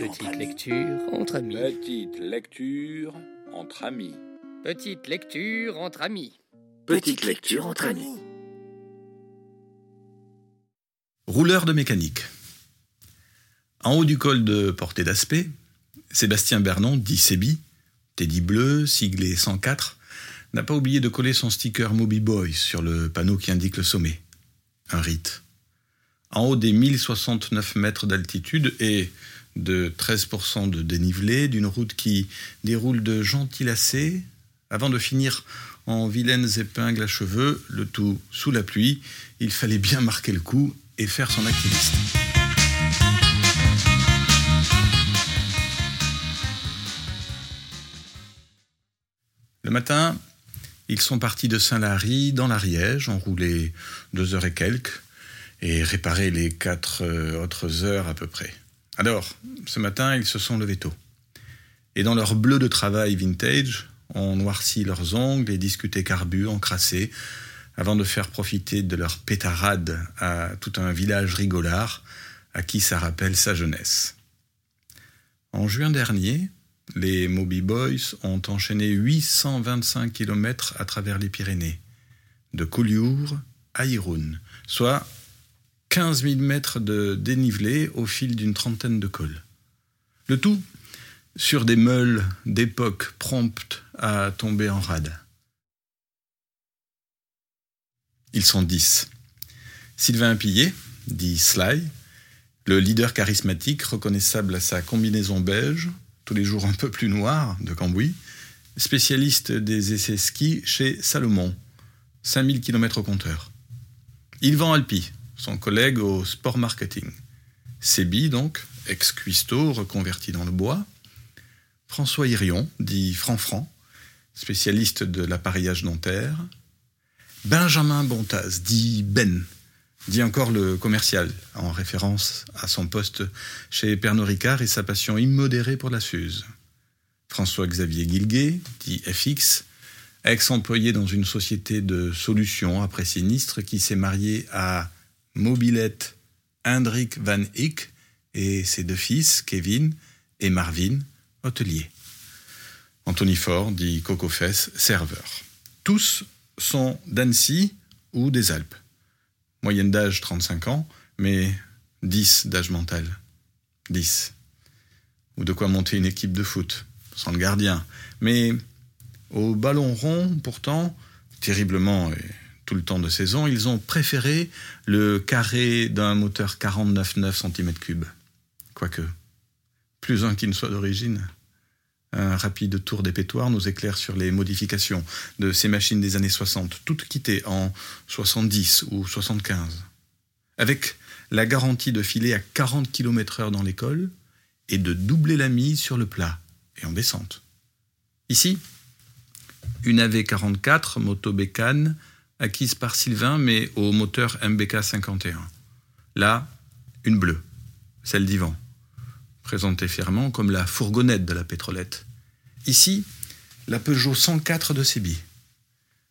Petite lecture entre amis. Petite lecture entre amis. Petite lecture entre amis. Petite lecture entre amis. Rouleur de mécanique. En haut du col de Portée d'Aspect, Sébastien Bernon, dit Sébi, Teddy bleu, siglé 104, n'a pas oublié de coller son sticker Moby Boy sur le panneau qui indique le sommet. Un rite. En haut des 1069 mètres d'altitude et de 13% de dénivelé, d'une route qui déroule de gentils lacets, avant de finir en vilaines épingles à cheveux, le tout sous la pluie, il fallait bien marquer le coup et faire son activiste. Le matin, ils sont partis de Saint-Lary dans l'Ariège, enroulés deux heures et quelques, et réparés les quatre euh, autres heures à peu près. Alors, ce matin, ils se sont levés tôt. Et dans leur bleu de travail vintage, ont noirci leurs ongles et discuté carbu, encrassé, avant de faire profiter de leur pétarade à tout un village rigolard à qui ça rappelle sa jeunesse. En juin dernier, les Moby Boys ont enchaîné 825 km à travers les Pyrénées, de Collioure à Irun, soit 15 000 mètres de dénivelé au fil d'une trentaine de cols. Le tout sur des meules d'époque promptes à tomber en rade. Ils sont dix. Sylvain Pillet, dit Sly, le leader charismatique reconnaissable à sa combinaison beige, tous les jours un peu plus noire, de Cambouis, spécialiste des essais ski chez Salomon, 5000 km au compteur. Yvan Alpi, son collègue au sport marketing. Sébi, donc, ex-cuistot reconverti dans le bois. François Hirion, dit Franfran, spécialiste de l'appareillage dentaire. Benjamin Bontaz, dit Ben, dit encore le commercial, en référence à son poste chez Pernod Ricard et sa passion immodérée pour la Suze. François-Xavier Guilguet, dit FX, ex-employé dans une société de solutions après sinistre qui s'est marié à Mobilette Hendrik Van Eyck et ses deux fils, Kevin et Marvin, hôteliers. Anthony Ford, dit Coco Fess, serveur. Tous sont d'Annecy ou des Alpes. Moyenne d'âge 35 ans, mais 10 d'âge mental. 10. Ou de quoi monter une équipe de foot, sans le gardien. Mais au ballon rond, pourtant, terriblement et tout le temps de saison, ils ont préféré le carré d'un moteur 49,9 cm3. Quoique, plus un qui ne soit d'origine. Un rapide tour des pétoires nous éclaire sur les modifications de ces machines des années 60, toutes quittées en 70 ou 75. Avec la garantie de filer à 40 km/h dans l'école et de doubler la mise sur le plat et en descente. Ici, une AV44 moto bécane acquise par Sylvain mais au moteur MBK 51. Là, une bleue, celle d'Ivan présentée fièrement comme la fourgonnette de la pétrolette. Ici, la Peugeot 104 de Sébi.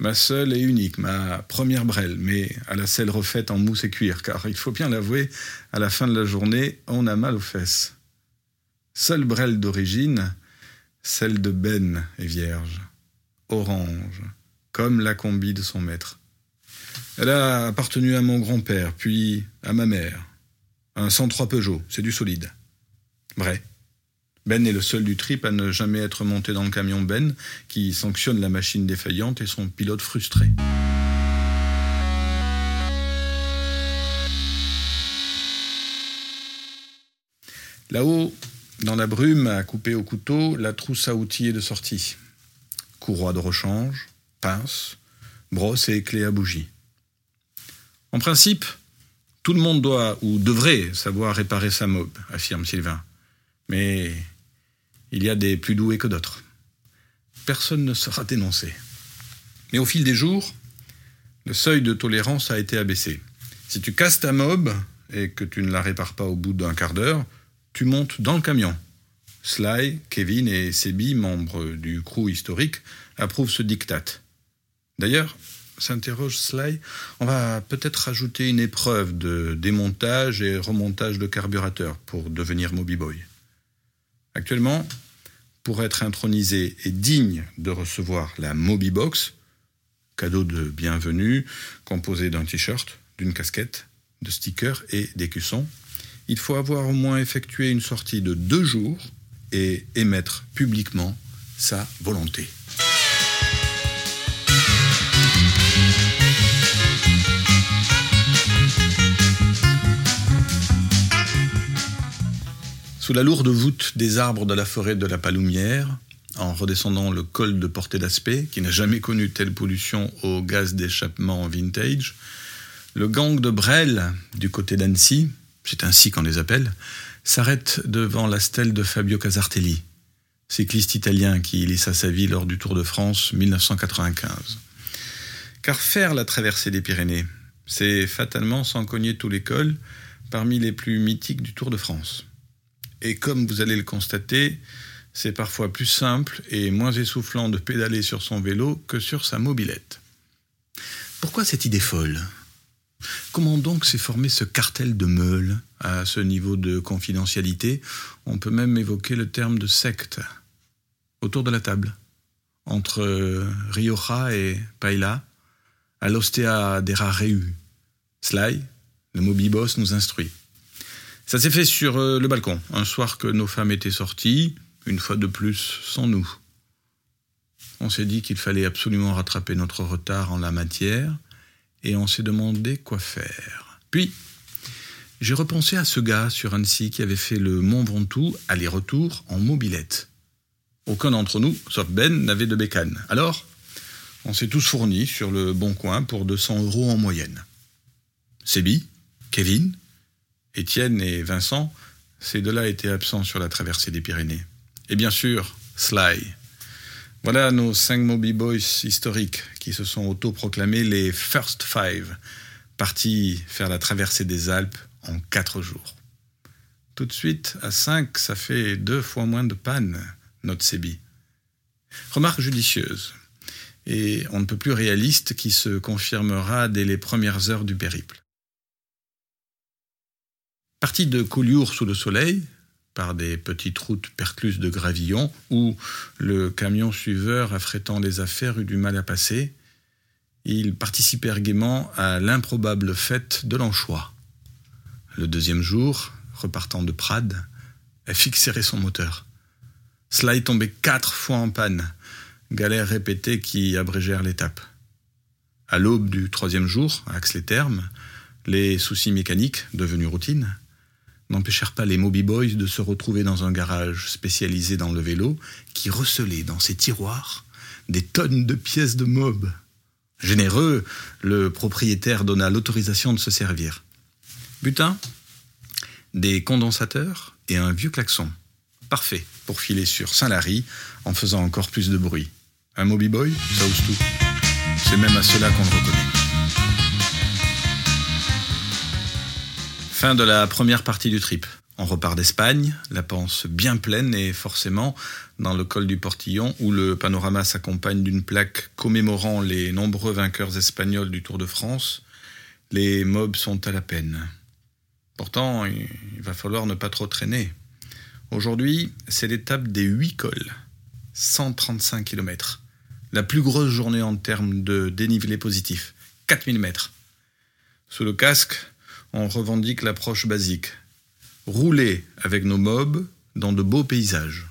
Ma seule et unique, ma première brelle, mais à la selle refaite en mousse et cuir, car il faut bien l'avouer, à la fin de la journée, on a mal aux fesses. Seule brelle d'origine, celle de Ben est vierge, orange, comme la combi de son maître. Elle a appartenu à mon grand-père, puis à ma mère. Un 103 Peugeot, c'est du solide. Vrai. Ben est le seul du trip à ne jamais être monté dans le camion Ben, qui sanctionne la machine défaillante et son pilote frustré. Là-haut, dans la brume, à couper au couteau, la trousse à outils est de sortie. Courroie de rechange, pince, brosse et clé à bougie. En principe, tout le monde doit ou devrait savoir réparer sa mob, affirme Sylvain. Mais il y a des plus doués que d'autres. Personne ne sera dénoncé. Mais au fil des jours, le seuil de tolérance a été abaissé. Si tu casses ta mob et que tu ne la répares pas au bout d'un quart d'heure, tu montes dans le camion. Sly, Kevin et Sebi, membres du crew historique, approuvent ce diktat. D'ailleurs, s'interroge Sly, on va peut-être rajouter une épreuve de démontage et remontage de carburateur pour devenir Moby Boy. Actuellement, pour être intronisé et digne de recevoir la Mobibox, cadeau de bienvenue composé d'un t-shirt, d'une casquette, de stickers et d'écussons, il faut avoir au moins effectué une sortie de deux jours et émettre publiquement sa volonté. Sous la lourde voûte des arbres de la forêt de la Paloumière, en redescendant le col de Portée d'Aspect, qui n'a jamais connu telle pollution au gaz d'échappement vintage, le gang de Brel, du côté d'Annecy, c'est ainsi qu'on les appelle, s'arrête devant la stèle de Fabio Casartelli, cycliste italien qui laissa sa vie lors du Tour de France 1995. Car faire la traversée des Pyrénées, c'est fatalement sans cogner tous les cols parmi les plus mythiques du Tour de France. Et comme vous allez le constater, c'est parfois plus simple et moins essoufflant de pédaler sur son vélo que sur sa mobilette. Pourquoi cette idée folle? Comment donc s'est formé ce cartel de meules à ce niveau de confidentialité? On peut même évoquer le terme de secte. Autour de la table, entre Rioja et Paila, à l'Ostea des Rareu. Sly, le Mobiboss, nous instruit. Ça s'est fait sur euh, le balcon, un soir que nos femmes étaient sorties, une fois de plus sans nous. On s'est dit qu'il fallait absolument rattraper notre retard en la matière, et on s'est demandé quoi faire. Puis, j'ai repensé à ce gars sur Annecy qui avait fait le Mont Ventoux aller-retour en mobilette. Aucun d'entre nous, sauf Ben, n'avait de bécane. Alors, on s'est tous fournis sur le bon coin pour 200 euros en moyenne. Sébi, Kevin, Étienne et Vincent, ces deux-là étaient absents sur la traversée des Pyrénées. Et bien sûr, Sly. Voilà nos cinq Moby Boys historiques qui se sont autoproclamés les First Five, partis faire la traversée des Alpes en quatre jours. Tout de suite, à cinq, ça fait deux fois moins de panne, notre Sébi. Remarque judicieuse, et on ne peut plus réaliste qui se confirmera dès les premières heures du périple. Parti de Collioure sous le soleil, par des petites routes percluses de gravillons, où le camion suiveur affrétant les affaires eut du mal à passer, ils participèrent gaiement à l'improbable fête de l'anchois. Le deuxième jour, repartant de Prades, elle fixerait son moteur. Sly tombait quatre fois en panne, galères répétées qui abrégèrent l'étape. À l'aube du troisième jour, à Axe-les-Thermes, les soucis mécaniques, devenus routine, n'empêchèrent pas les Moby Boys de se retrouver dans un garage spécialisé dans le vélo qui recelait dans ses tiroirs des tonnes de pièces de mob. Généreux, le propriétaire donna l'autorisation de se servir. Butin Des condensateurs et un vieux klaxon. Parfait pour filer sur Saint-Lary en faisant encore plus de bruit. Un Moby Boy, ça ose tout. C'est même à cela qu'on le reconnaît. Fin de la première partie du trip. On repart d'Espagne, la panse bien pleine et forcément dans le col du Portillon où le panorama s'accompagne d'une plaque commémorant les nombreux vainqueurs espagnols du Tour de France, les mobs sont à la peine. Pourtant, il va falloir ne pas trop traîner. Aujourd'hui, c'est l'étape des huit cols, 135 km. La plus grosse journée en termes de dénivelé positif, 4000 mètres. Sous le casque, on revendique l'approche basique. Rouler avec nos mobs dans de beaux paysages.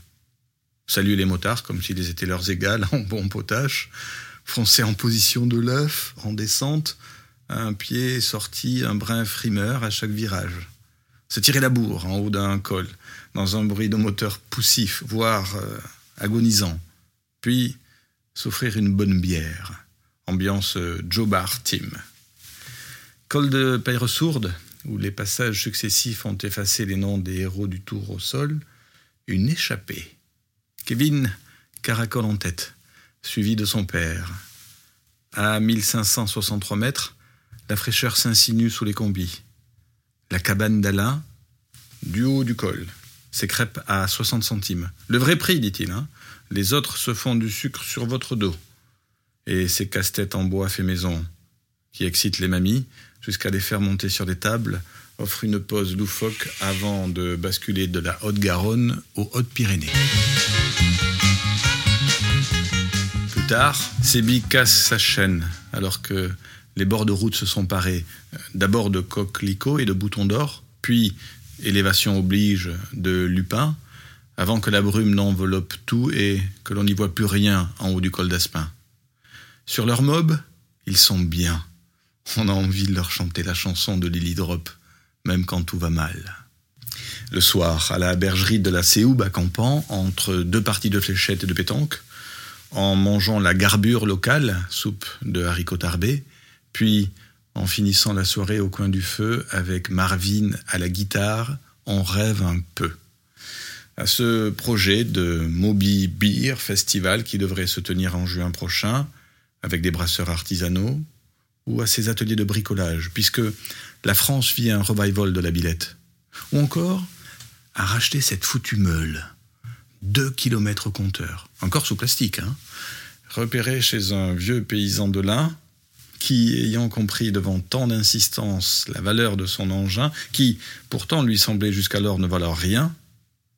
Saluer les motards comme s'ils étaient leurs égales en bon potache. Foncer en position de l'œuf, en descente, un pied sorti, un brin frimeur à chaque virage. Se tirer la bourre en haut d'un col, dans un bruit de moteur poussif, voire euh, agonisant. Puis s'offrir une bonne bière. Ambiance euh, Joe Bar Team. Col de Peyre-Sourde, où les passages successifs ont effacé les noms des héros du tour au sol, une échappée. Kevin caracole en tête, suivi de son père. À 1563 mètres, la fraîcheur s'insinue sous les combis. La cabane d'Alain, du haut du col, ses crêpes à 60 centimes. Le vrai prix, dit-il. Hein. les autres se font du sucre sur votre dos. Et ces casse-têtes en bois fait maison, qui excitent les mamies, jusqu'à les faire monter sur des tables, offre une pause loufoque avant de basculer de la Haute-Garonne aux Hautes-Pyrénées. Plus tard, Sébi casse sa chaîne alors que les bords de route se sont parés euh, d'abord de coquelicots et de boutons d'or, puis, élévation oblige, de lupins, avant que la brume n'enveloppe tout et que l'on n'y voit plus rien en haut du col d'Aspin. Sur leur mob, ils sont bien. On a envie de leur chanter la chanson de Lily Drop, même quand tout va mal. Le soir, à la bergerie de la Séoub à Campan, entre deux parties de fléchettes et de pétanque, en mangeant la garbure locale, soupe de haricots tarbés, puis en finissant la soirée au coin du feu avec Marvin à la guitare, on rêve un peu. À ce projet de Moby Beer Festival qui devrait se tenir en juin prochain, avec des brasseurs artisanaux, ou à ces ateliers de bricolage, puisque la France vit un revival de la billette. Ou encore à racheter cette foutue meule. Deux kilomètres au compteur. Encore sous plastique, hein. Repéré chez un vieux paysan de l'Ain, qui, ayant compris devant tant d'insistance la valeur de son engin, qui pourtant lui semblait jusqu'alors ne valoir rien,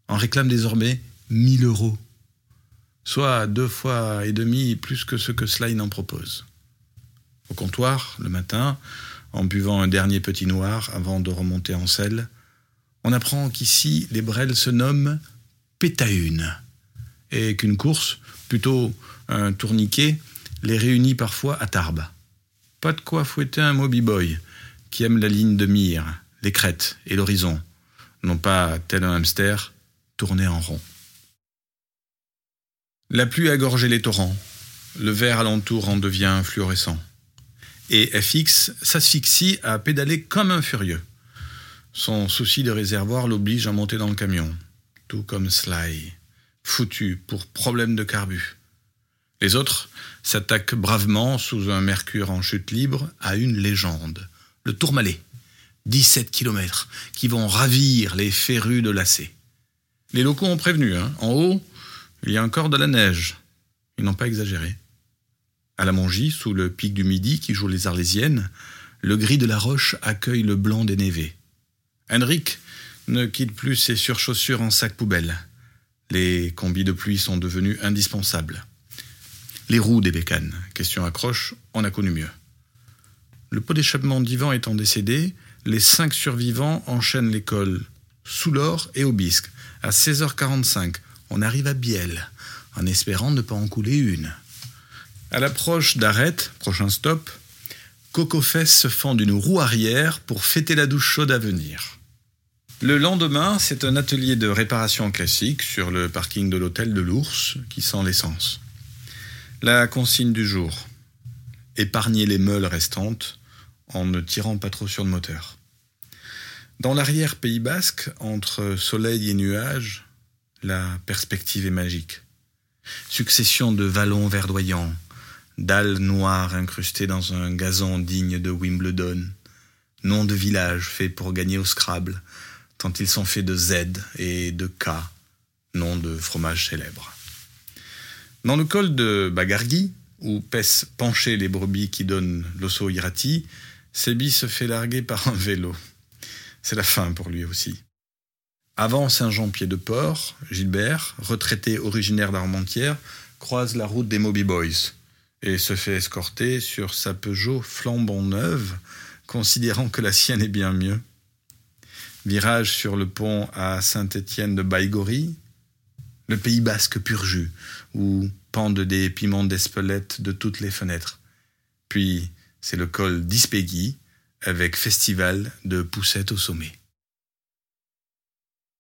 en réclame désormais 1000 euros, soit deux fois et demi plus que ce que Sly en propose. Au comptoir, le matin, en buvant un dernier petit noir avant de remonter en selle, on apprend qu'ici les brels se nomment pétaune et qu'une course, plutôt un tourniquet, les réunit parfois à Tarbes. Pas de quoi fouetter un Moby Boy qui aime la ligne de mire, les crêtes et l'horizon, non pas tel un hamster tourné en rond. La pluie a gorgé les torrents, le verre alentour en devient fluorescent. Et FX s'asphyxie à pédaler comme un furieux. Son souci de réservoir l'oblige à monter dans le camion, tout comme Sly, foutu pour problème de carbu. Les autres s'attaquent bravement, sous un mercure en chute libre, à une légende, le Tourmalet, 17 kilomètres, qui vont ravir les férus de lacet. Les locaux ont prévenu, hein. en haut, il y a encore de la neige. Ils n'ont pas exagéré. À la Mongie, sous le pic du Midi qui joue les Arlésiennes, le gris de la roche accueille le blanc des névés. Henrik ne quitte plus ses surchaussures en sac poubelle. Les combis de pluie sont devenus indispensables. Les roues des bécanes, question accroche, on a connu mieux. Le pot d'échappement d'Ivan étant décédé, les cinq survivants enchaînent l'école sous l'or et au bisque. À 16h45, on arrive à Biel, en espérant ne pas en couler une. À l'approche d'Arrête, prochain stop, Cocofès se fend d'une roue arrière pour fêter la douche chaude à venir. Le lendemain, c'est un atelier de réparation classique sur le parking de l'hôtel de l'Ours qui sent l'essence. La consigne du jour épargner les meules restantes en ne tirant pas trop sur le moteur. Dans l'arrière Pays basque, entre soleil et nuages, la perspective est magique. Succession de vallons verdoyants, dalles noires incrustées dans un gazon digne de Wimbledon, nom de village fait pour gagner au Scrabble, tant ils sont faits de Z et de K, nom de fromage célèbre. Dans le col de Bagargui, où pèsent penchées les brebis qui donnent l'osso irati, Sébi se fait larguer par un vélo. C'est la fin pour lui aussi. Avant Saint-Jean-Pied-de-Port, Gilbert, retraité originaire d'Armentières, croise la route des Moby Boys et se fait escorter sur sa Peugeot flambant neuve, considérant que la sienne est bien mieux. Virage sur le pont à Saint-Étienne de Baïgori, le Pays basque pur jus, où pendent des piments d'Espelette de toutes les fenêtres. Puis c'est le col d'Ispégui, avec festival de poussettes au sommet.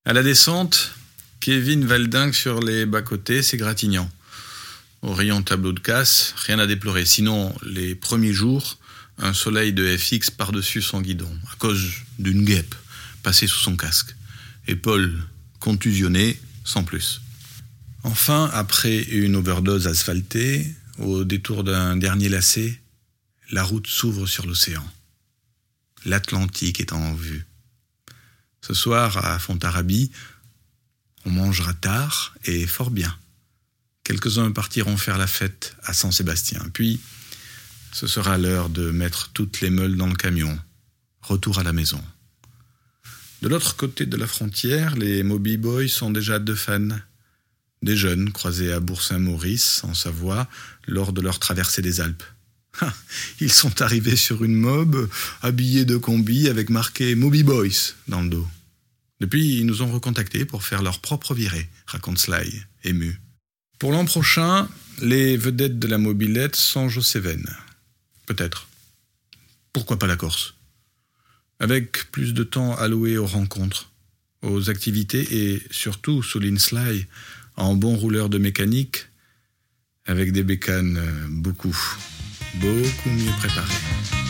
À la descente, Kevin valdingue sur les bas-côtés, c'est gratignant. Au rayon tableau de casse, rien à déplorer. Sinon, les premiers jours, un soleil de FX par-dessus son guidon, à cause d'une guêpe passée sous son casque. Épaule contusionnée, sans plus. Enfin, après une overdose asphaltée, au détour d'un dernier lacet, la route s'ouvre sur l'océan. L'Atlantique est en vue. Ce soir, à Fontarabie, on mangera tard et fort bien. Quelques-uns partiront faire la fête à Saint-Sébastien. Puis, ce sera l'heure de mettre toutes les meules dans le camion. Retour à la maison. De l'autre côté de la frontière, les Moby Boys sont déjà deux fans. Des jeunes croisés à Bourg-Saint-Maurice, en Savoie, lors de leur traversée des Alpes. Ils sont arrivés sur une mob, habillés de combi, avec marqué Moby Boys dans le dos. Depuis, ils nous ont recontactés pour faire leur propre virée, raconte Sly, ému. Pour l'an prochain, les vedettes de la mobilette aux Cévennes. Peut-être. Pourquoi pas la Corse? Avec plus de temps alloué aux rencontres, aux activités et surtout, souligne Sly, en bon rouleur de mécanique, avec des bécanes beaucoup, beaucoup mieux préparées.